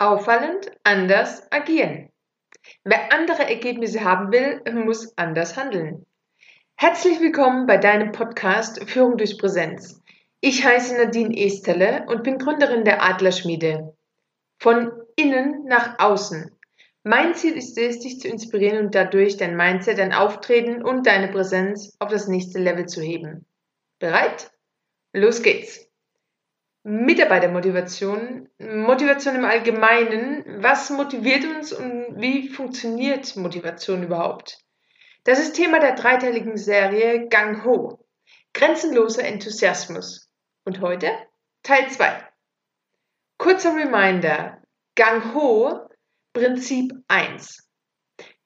Auffallend anders agieren. Wer andere Ergebnisse haben will, muss anders handeln. Herzlich willkommen bei deinem Podcast Führung durch Präsenz. Ich heiße Nadine Esterle und bin Gründerin der Adlerschmiede. Von innen nach außen. Mein Ziel ist es, dich zu inspirieren und dadurch dein Mindset, dein Auftreten und deine Präsenz auf das nächste Level zu heben. Bereit? Los geht's! Mitarbeitermotivation, Motivation im Allgemeinen. Was motiviert uns und wie funktioniert Motivation überhaupt? Das ist Thema der dreiteiligen Serie Gang Ho. Grenzenloser Enthusiasmus. Und heute Teil 2. Kurzer Reminder. Gang Ho, Prinzip 1.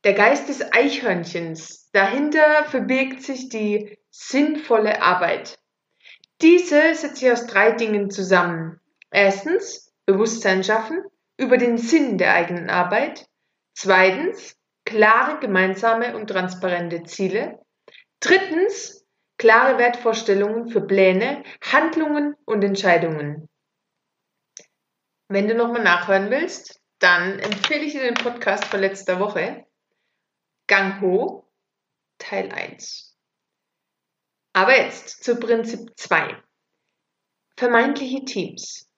Der Geist des Eichhörnchens. Dahinter verbirgt sich die sinnvolle Arbeit. Diese setzt sich aus drei Dingen zusammen. Erstens Bewusstsein schaffen über den Sinn der eigenen Arbeit. Zweitens klare gemeinsame und transparente Ziele. Drittens klare Wertvorstellungen für Pläne, Handlungen und Entscheidungen. Wenn du nochmal nachhören willst, dann empfehle ich dir den Podcast von letzter Woche. Gang Ho, Teil 1. Aber jetzt zu Prinzip 2. Vermeintliche Teams.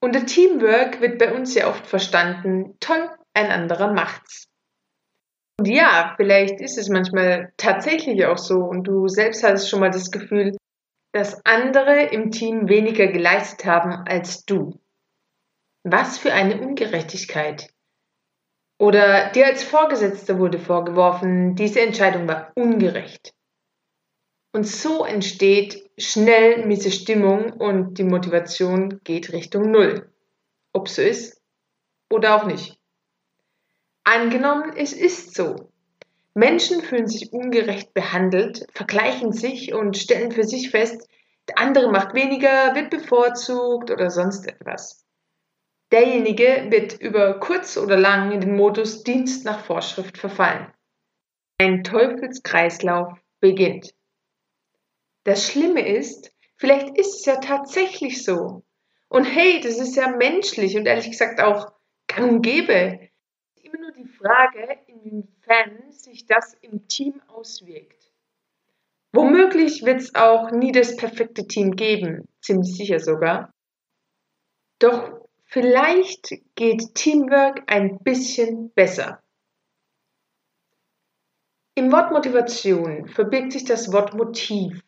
Unter Teamwork wird bei uns ja oft verstanden, toll, ein anderer macht's. Und ja, vielleicht ist es manchmal tatsächlich auch so und du selbst hast schon mal das Gefühl, dass andere im Team weniger geleistet haben als du. Was für eine Ungerechtigkeit. Oder dir als Vorgesetzter wurde vorgeworfen, diese Entscheidung war ungerecht. Und so entsteht schnell miese Stimmung und die Motivation geht Richtung Null. Ob so ist oder auch nicht. Angenommen, es ist so. Menschen fühlen sich ungerecht behandelt, vergleichen sich und stellen für sich fest, der andere macht weniger, wird bevorzugt oder sonst etwas. Derjenige wird über kurz oder lang in den Modus Dienst nach Vorschrift verfallen. Ein Teufelskreislauf beginnt. Das Schlimme ist, vielleicht ist es ja tatsächlich so. Und hey, das ist ja menschlich und ehrlich gesagt auch gang und gäbe. Immer nur die Frage, inwiefern sich das im Team auswirkt. Womöglich wird es auch nie das perfekte Team geben, ziemlich sicher sogar. Doch vielleicht geht Teamwork ein bisschen besser. Im Wort Motivation verbirgt sich das Wort Motiv.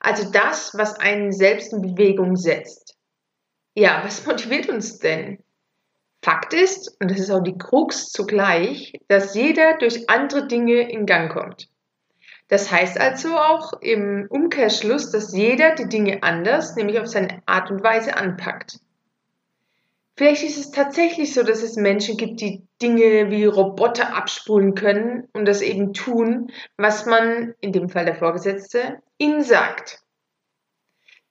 Also das, was einen selbst in Bewegung setzt. Ja, was motiviert uns denn? Fakt ist, und das ist auch die Krux zugleich, dass jeder durch andere Dinge in Gang kommt. Das heißt also auch im Umkehrschluss, dass jeder die Dinge anders, nämlich auf seine Art und Weise anpackt. Vielleicht ist es tatsächlich so, dass es Menschen gibt, die Dinge wie Roboter abspulen können und das eben tun, was man, in dem Fall der Vorgesetzte, ihnen sagt.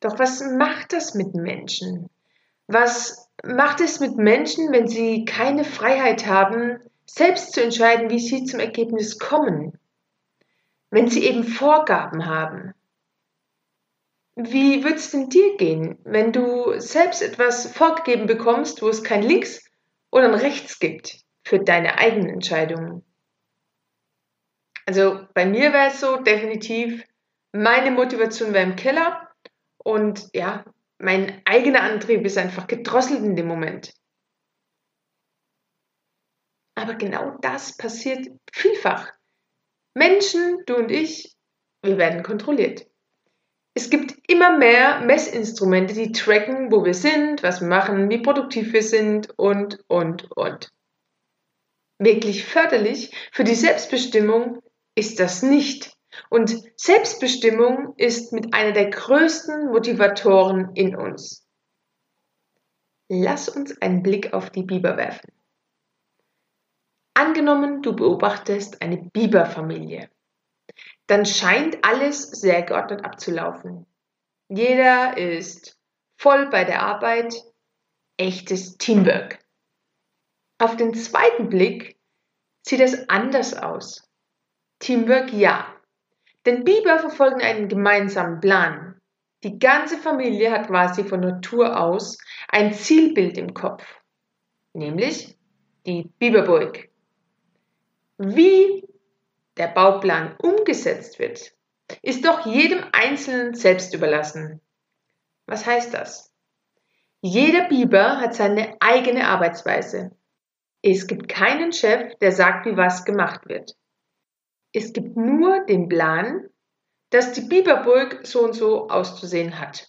Doch was macht das mit Menschen? Was macht es mit Menschen, wenn sie keine Freiheit haben, selbst zu entscheiden, wie sie zum Ergebnis kommen? Wenn sie eben Vorgaben haben? Wie wird es denn dir gehen, wenn du selbst etwas vorgegeben bekommst, wo es kein Links oder ein Rechts gibt für deine eigenen Entscheidungen? Also bei mir wäre es so definitiv, meine Motivation wäre im Keller und ja, mein eigener Antrieb ist einfach gedrosselt in dem Moment. Aber genau das passiert vielfach. Menschen, du und ich, wir werden kontrolliert. Es gibt immer mehr Messinstrumente, die tracken, wo wir sind, was wir machen, wie produktiv wir sind und, und, und. Wirklich förderlich für die Selbstbestimmung ist das nicht. Und Selbstbestimmung ist mit einer der größten Motivatoren in uns. Lass uns einen Blick auf die Biber werfen. Angenommen, du beobachtest eine Biberfamilie dann scheint alles sehr geordnet abzulaufen. Jeder ist voll bei der Arbeit, echtes Teamwork. Auf den zweiten Blick sieht es anders aus. Teamwork ja. Denn Biber verfolgen einen gemeinsamen Plan. Die ganze Familie hat quasi von Natur aus ein Zielbild im Kopf. nämlich die Biberburg. Wie der Bauplan umgesetzt wird, ist doch jedem Einzelnen selbst überlassen. Was heißt das? Jeder Biber hat seine eigene Arbeitsweise. Es gibt keinen Chef, der sagt, wie was gemacht wird. Es gibt nur den Plan, dass die Biberburg so und so auszusehen hat.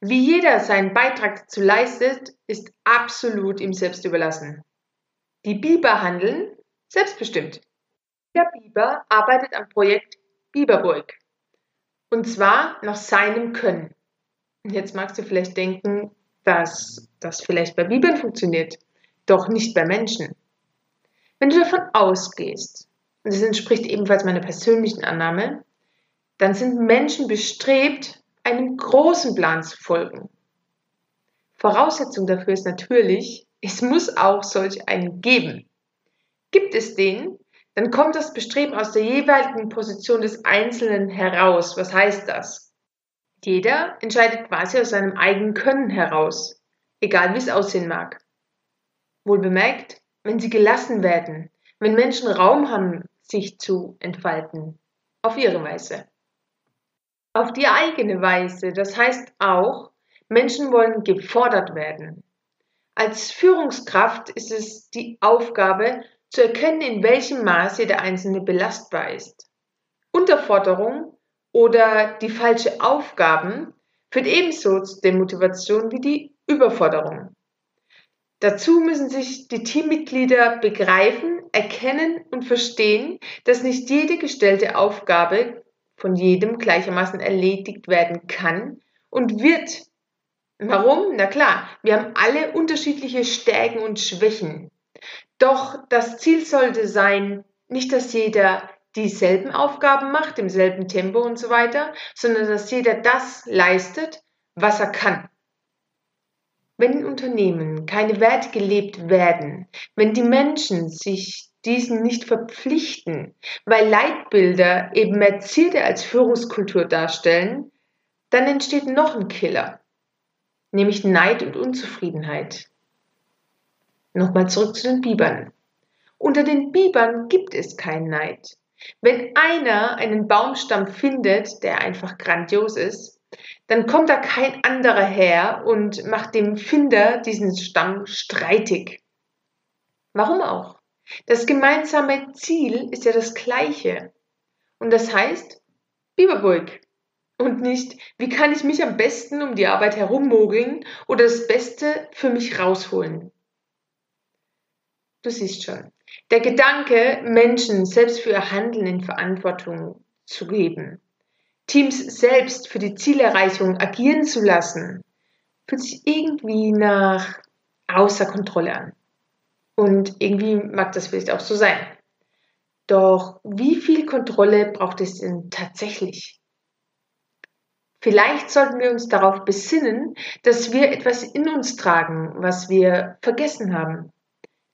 Wie jeder seinen Beitrag dazu leistet, ist absolut ihm selbst überlassen. Die Biber handeln selbstbestimmt. Der Biber arbeitet am Projekt Biberburg. Und zwar nach seinem Können. Jetzt magst du vielleicht denken, dass das vielleicht bei Bibeln funktioniert, doch nicht bei Menschen. Wenn du davon ausgehst, und das entspricht ebenfalls meiner persönlichen Annahme, dann sind Menschen bestrebt, einem großen Plan zu folgen. Voraussetzung dafür ist natürlich, es muss auch solch einen geben. Gibt es den, dann kommt das Bestreben aus der jeweiligen Position des Einzelnen heraus. Was heißt das? Jeder entscheidet quasi aus seinem eigenen Können heraus, egal wie es aussehen mag. Wohl bemerkt, wenn sie gelassen werden, wenn Menschen Raum haben, sich zu entfalten, auf ihre Weise. Auf die eigene Weise, das heißt auch, Menschen wollen gefordert werden. Als Führungskraft ist es die Aufgabe, zu erkennen, in welchem Maße der Einzelne belastbar ist. Unterforderung oder die falsche Aufgaben führt ebenso zu Demotivation wie die Überforderung. Dazu müssen sich die Teammitglieder begreifen, erkennen und verstehen, dass nicht jede gestellte Aufgabe von jedem gleichermaßen erledigt werden kann und wird. Warum? Na klar, wir haben alle unterschiedliche Stärken und Schwächen. Doch das Ziel sollte sein, nicht dass jeder dieselben Aufgaben macht, im selben Tempo und so weiter, sondern dass jeder das leistet, was er kann. Wenn in Unternehmen keine Werte gelebt werden, wenn die Menschen sich diesen nicht verpflichten, weil Leitbilder eben mehr Ziele als Führungskultur darstellen, dann entsteht noch ein Killer, nämlich Neid und Unzufriedenheit. Nochmal zurück zu den Bibern. Unter den Bibern gibt es keinen Neid. Wenn einer einen Baumstamm findet, der einfach grandios ist, dann kommt da kein anderer her und macht dem Finder diesen Stamm streitig. Warum auch? Das gemeinsame Ziel ist ja das gleiche. Und das heißt Biberburg. Und nicht, wie kann ich mich am besten um die Arbeit herummogeln oder das Beste für mich rausholen. Du siehst schon, der Gedanke, Menschen selbst für ihr Handeln in Verantwortung zu geben, Teams selbst für die Zielerreichung agieren zu lassen, fühlt sich irgendwie nach außer Kontrolle an. Und irgendwie mag das vielleicht auch so sein. Doch wie viel Kontrolle braucht es denn tatsächlich? Vielleicht sollten wir uns darauf besinnen, dass wir etwas in uns tragen, was wir vergessen haben,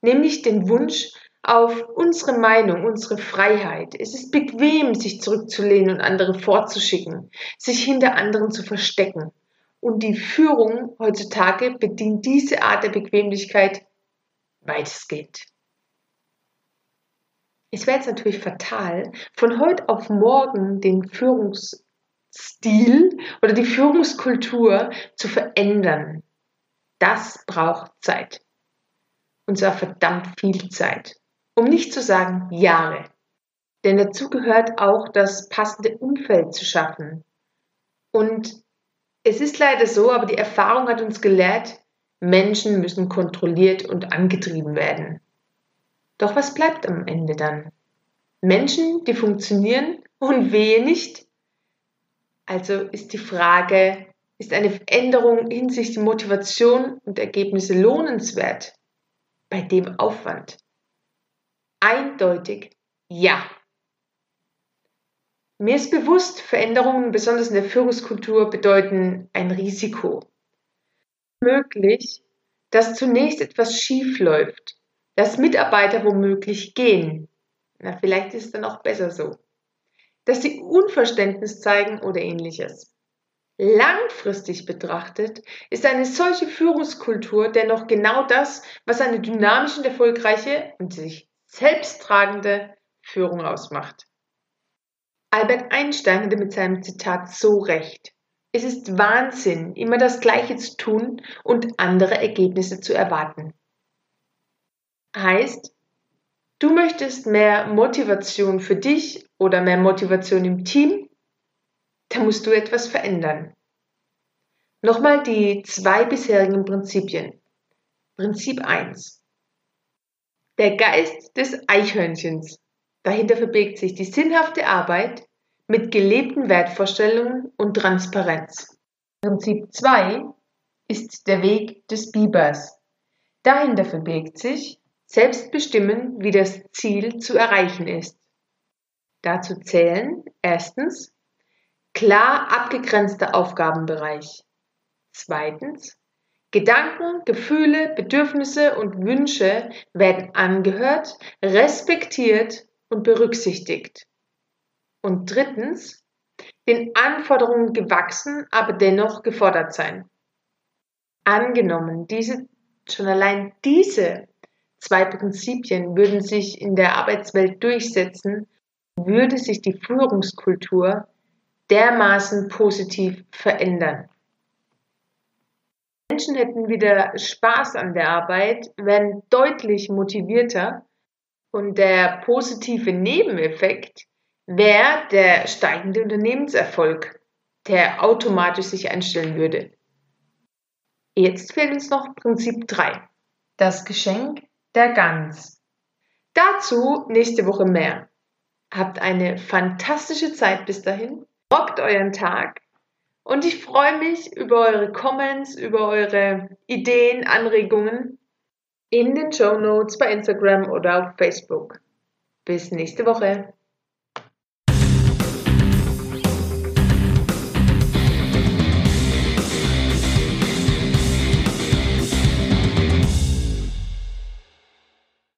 nämlich den Wunsch, auf unsere Meinung, unsere Freiheit. Es ist bequem, sich zurückzulehnen und andere vorzuschicken, sich hinter anderen zu verstecken. Und die Führung heutzutage bedient diese Art der Bequemlichkeit weitestgehend. Es wäre jetzt natürlich fatal, von heute auf morgen den Führungsstil oder die Führungskultur zu verändern. Das braucht Zeit. Und zwar verdammt viel Zeit um nicht zu sagen Jahre. Denn dazu gehört auch das passende Umfeld zu schaffen. Und es ist leider so, aber die Erfahrung hat uns gelehrt, Menschen müssen kontrolliert und angetrieben werden. Doch was bleibt am Ende dann? Menschen, die funktionieren und wehe nicht? Also ist die Frage, ist eine Veränderung hinsichtlich Motivation und Ergebnisse lohnenswert bei dem Aufwand? Eindeutig ja. Mir ist bewusst, Veränderungen, besonders in der Führungskultur, bedeuten ein Risiko. Möglich, dass zunächst etwas schief läuft, dass Mitarbeiter womöglich gehen. Na, vielleicht ist es dann auch besser so. Dass sie Unverständnis zeigen oder ähnliches. Langfristig betrachtet ist eine solche Führungskultur dennoch genau das, was eine dynamische und erfolgreiche und sich selbsttragende Führung ausmacht. Albert Einstein hatte mit seinem Zitat so recht. Es ist Wahnsinn, immer das Gleiche zu tun und andere Ergebnisse zu erwarten. Heißt, du möchtest mehr Motivation für dich oder mehr Motivation im Team? Da musst du etwas verändern. Nochmal die zwei bisherigen Prinzipien. Prinzip 1. Der Geist des Eichhörnchens. Dahinter verbirgt sich die sinnhafte Arbeit mit gelebten Wertvorstellungen und Transparenz. Prinzip 2 ist der Weg des Bibers. Dahinter verbirgt sich selbst bestimmen, wie das Ziel zu erreichen ist. Dazu zählen erstens klar abgegrenzter Aufgabenbereich. Zweitens Gedanken, Gefühle, Bedürfnisse und Wünsche werden angehört, respektiert und berücksichtigt. Und drittens, den Anforderungen gewachsen, aber dennoch gefordert sein. Angenommen, diese, schon allein diese zwei Prinzipien würden sich in der Arbeitswelt durchsetzen, würde sich die Führungskultur dermaßen positiv verändern. Menschen hätten wieder Spaß an der Arbeit, wären deutlich motivierter und der positive Nebeneffekt wäre der steigende Unternehmenserfolg, der automatisch sich einstellen würde. Jetzt fehlt uns noch Prinzip 3. Das Geschenk der Gans. Dazu nächste Woche mehr. Habt eine fantastische Zeit bis dahin. Rockt euren Tag und ich freue mich über eure Comments, über eure Ideen, Anregungen in den Show Notes bei Instagram oder auf Facebook. Bis nächste Woche.